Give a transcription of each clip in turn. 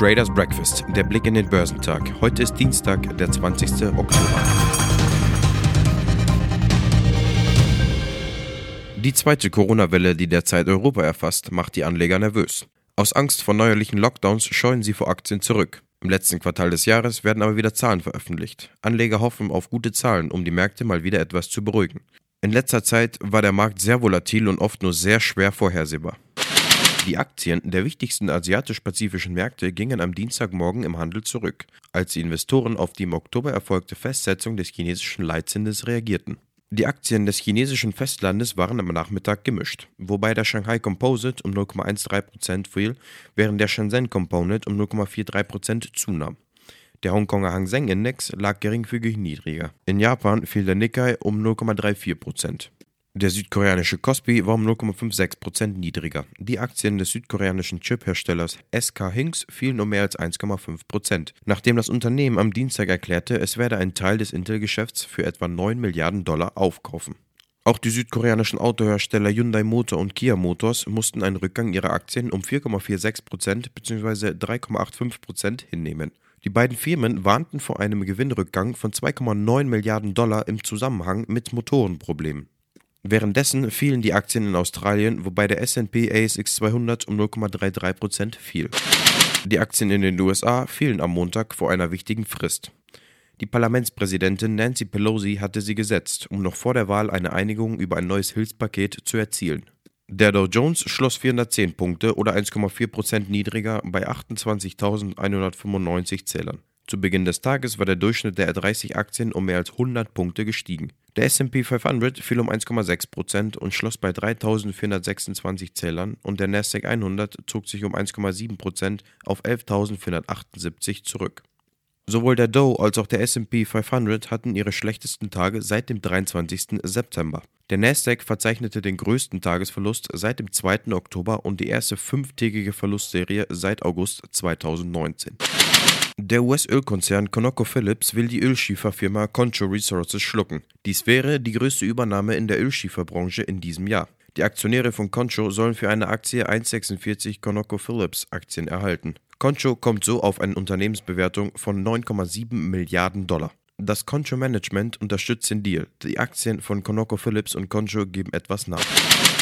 Traders Breakfast, der Blick in den Börsentag. Heute ist Dienstag, der 20. Oktober. Die zweite Corona-Welle, die derzeit Europa erfasst, macht die Anleger nervös. Aus Angst vor neuerlichen Lockdowns scheuen sie vor Aktien zurück. Im letzten Quartal des Jahres werden aber wieder Zahlen veröffentlicht. Anleger hoffen auf gute Zahlen, um die Märkte mal wieder etwas zu beruhigen. In letzter Zeit war der Markt sehr volatil und oft nur sehr schwer vorhersehbar. Die Aktien der wichtigsten asiatisch-pazifischen Märkte gingen am Dienstagmorgen im Handel zurück, als die Investoren auf die im Oktober erfolgte Festsetzung des chinesischen Leitzinses reagierten. Die Aktien des chinesischen Festlandes waren am Nachmittag gemischt, wobei der Shanghai Composite um 0,13% fiel, während der Shenzhen Component um 0,43% zunahm. Der Hongkonger Hang Seng Index lag geringfügig niedriger. In Japan fiel der Nikkei um 0,34%. Der südkoreanische Kospi war um 0,56% niedriger. Die Aktien des südkoreanischen Chip-Herstellers SK Hinks fielen um mehr als 1,5%, nachdem das Unternehmen am Dienstag erklärte, es werde einen Teil des Intel-Geschäfts für etwa 9 Milliarden Dollar aufkaufen. Auch die südkoreanischen Autohersteller Hyundai Motor und Kia Motors mussten einen Rückgang ihrer Aktien um 4,46% bzw. 3,85% hinnehmen. Die beiden Firmen warnten vor einem Gewinnrückgang von 2,9 Milliarden Dollar im Zusammenhang mit Motorenproblemen. Währenddessen fielen die Aktien in Australien, wobei der S&P ASX 200 um 0,33% fiel. Die Aktien in den USA fielen am Montag vor einer wichtigen Frist. Die Parlamentspräsidentin Nancy Pelosi hatte sie gesetzt, um noch vor der Wahl eine Einigung über ein neues Hilfspaket zu erzielen. Der Dow Jones schloss 410 Punkte oder 1,4% niedriger bei 28.195 Zählern. Zu Beginn des Tages war der Durchschnitt der 30 Aktien um mehr als 100 Punkte gestiegen. Der SP 500 fiel um 1,6% und schloss bei 3.426 Zählern und der Nasdaq 100 zog sich um 1,7% auf 11.478 zurück. Sowohl der Dow als auch der SP 500 hatten ihre schlechtesten Tage seit dem 23. September. Der Nasdaq verzeichnete den größten Tagesverlust seit dem 2. Oktober und die erste fünftägige Verlustserie seit August 2019. Der US-Ölkonzern ConocoPhillips will die Ölschieferfirma Concho Resources schlucken. Dies wäre die größte Übernahme in der Ölschieferbranche in diesem Jahr. Die Aktionäre von Concho sollen für eine Aktie 1,46 ConocoPhillips Aktien erhalten. Concho kommt so auf eine Unternehmensbewertung von 9,7 Milliarden Dollar. Das Concho Management unterstützt den Deal. Die Aktien von ConocoPhillips und Concho geben etwas nach.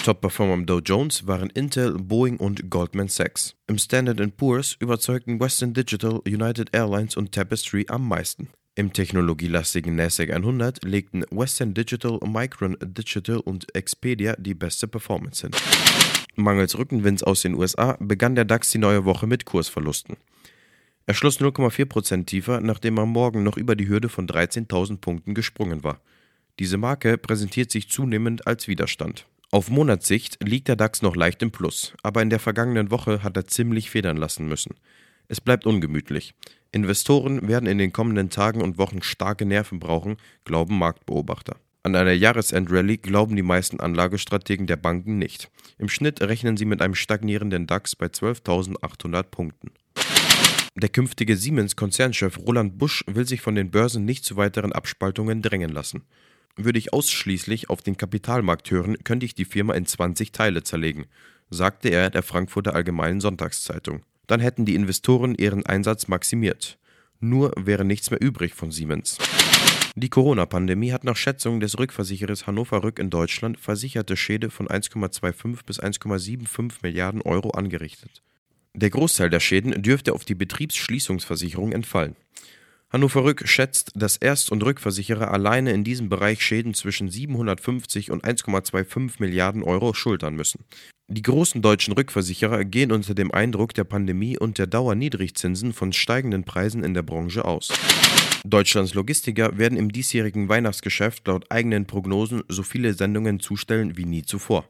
Top-Performer im Dow Jones waren Intel, Boeing und Goldman Sachs. Im Standard Poor's überzeugten Western Digital, United Airlines und Tapestry am meisten. Im technologielastigen NASDAQ 100 legten Western Digital, Micron Digital und Expedia die beste Performance hin. Mangels Rückenwinds aus den USA begann der DAX die neue Woche mit Kursverlusten. Er schloss 0,4% tiefer, nachdem er morgen noch über die Hürde von 13.000 Punkten gesprungen war. Diese Marke präsentiert sich zunehmend als Widerstand. Auf Monatssicht liegt der DAX noch leicht im Plus, aber in der vergangenen Woche hat er ziemlich federn lassen müssen. Es bleibt ungemütlich. Investoren werden in den kommenden Tagen und Wochen starke Nerven brauchen, glauben Marktbeobachter. An eine Jahresendrallye glauben die meisten Anlagestrategen der Banken nicht. Im Schnitt rechnen sie mit einem stagnierenden DAX bei 12.800 Punkten. Der künftige Siemens-Konzernchef Roland Busch will sich von den Börsen nicht zu weiteren Abspaltungen drängen lassen. Würde ich ausschließlich auf den Kapitalmarkt hören, könnte ich die Firma in 20 Teile zerlegen, sagte er der Frankfurter Allgemeinen Sonntagszeitung. Dann hätten die Investoren ihren Einsatz maximiert. Nur wäre nichts mehr übrig von Siemens. Die Corona-Pandemie hat nach Schätzungen des Rückversicherers Hannover Rück in Deutschland versicherte Schäde von 1,25 bis 1,75 Milliarden Euro angerichtet. Der Großteil der Schäden dürfte auf die Betriebsschließungsversicherung entfallen. Hannover Rück schätzt, dass Erst- und Rückversicherer alleine in diesem Bereich Schäden zwischen 750 und 1,25 Milliarden Euro schultern müssen. Die großen deutschen Rückversicherer gehen unter dem Eindruck der Pandemie und der Dauerniedrigzinsen von steigenden Preisen in der Branche aus. Deutschlands Logistiker werden im diesjährigen Weihnachtsgeschäft laut eigenen Prognosen so viele Sendungen zustellen wie nie zuvor.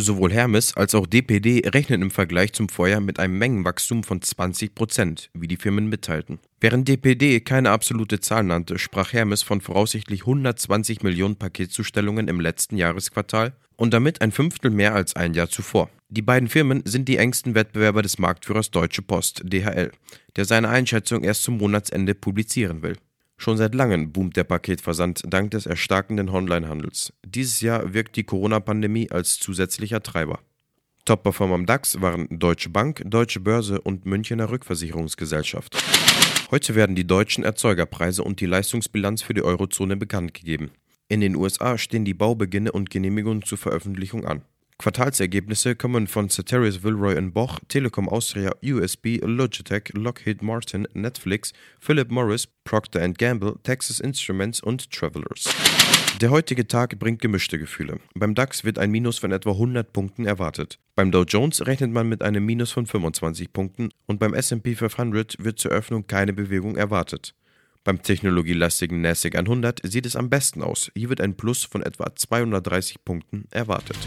Sowohl Hermes als auch DPD rechnen im Vergleich zum Vorjahr mit einem Mengenwachstum von 20 Prozent, wie die Firmen mitteilten. Während DPD keine absolute Zahl nannte, sprach Hermes von voraussichtlich 120 Millionen Paketzustellungen im letzten Jahresquartal und damit ein Fünftel mehr als ein Jahr zuvor. Die beiden Firmen sind die engsten Wettbewerber des Marktführers Deutsche Post, DHL, der seine Einschätzung erst zum Monatsende publizieren will. Schon seit langem boomt der Paketversand dank des erstarkenden Onlinehandels. Dieses Jahr wirkt die Corona-Pandemie als zusätzlicher Treiber. Top-Performer am DAX waren Deutsche Bank, Deutsche Börse und Münchener Rückversicherungsgesellschaft. Heute werden die deutschen Erzeugerpreise und die Leistungsbilanz für die Eurozone bekannt gegeben. In den USA stehen die Baubeginne und Genehmigungen zur Veröffentlichung an. Quartalsergebnisse kommen von Ceteris Wilroy Boch, Telekom Austria, USB, Logitech, Lockheed Martin, Netflix, Philip Morris, Procter Gamble, Texas Instruments und Travelers. Der heutige Tag bringt gemischte Gefühle. Beim DAX wird ein Minus von etwa 100 Punkten erwartet. Beim Dow Jones rechnet man mit einem Minus von 25 Punkten und beim SP 500 wird zur Öffnung keine Bewegung erwartet. Beim technologielastigen NASDAQ 100 sieht es am besten aus. Hier wird ein Plus von etwa 230 Punkten erwartet.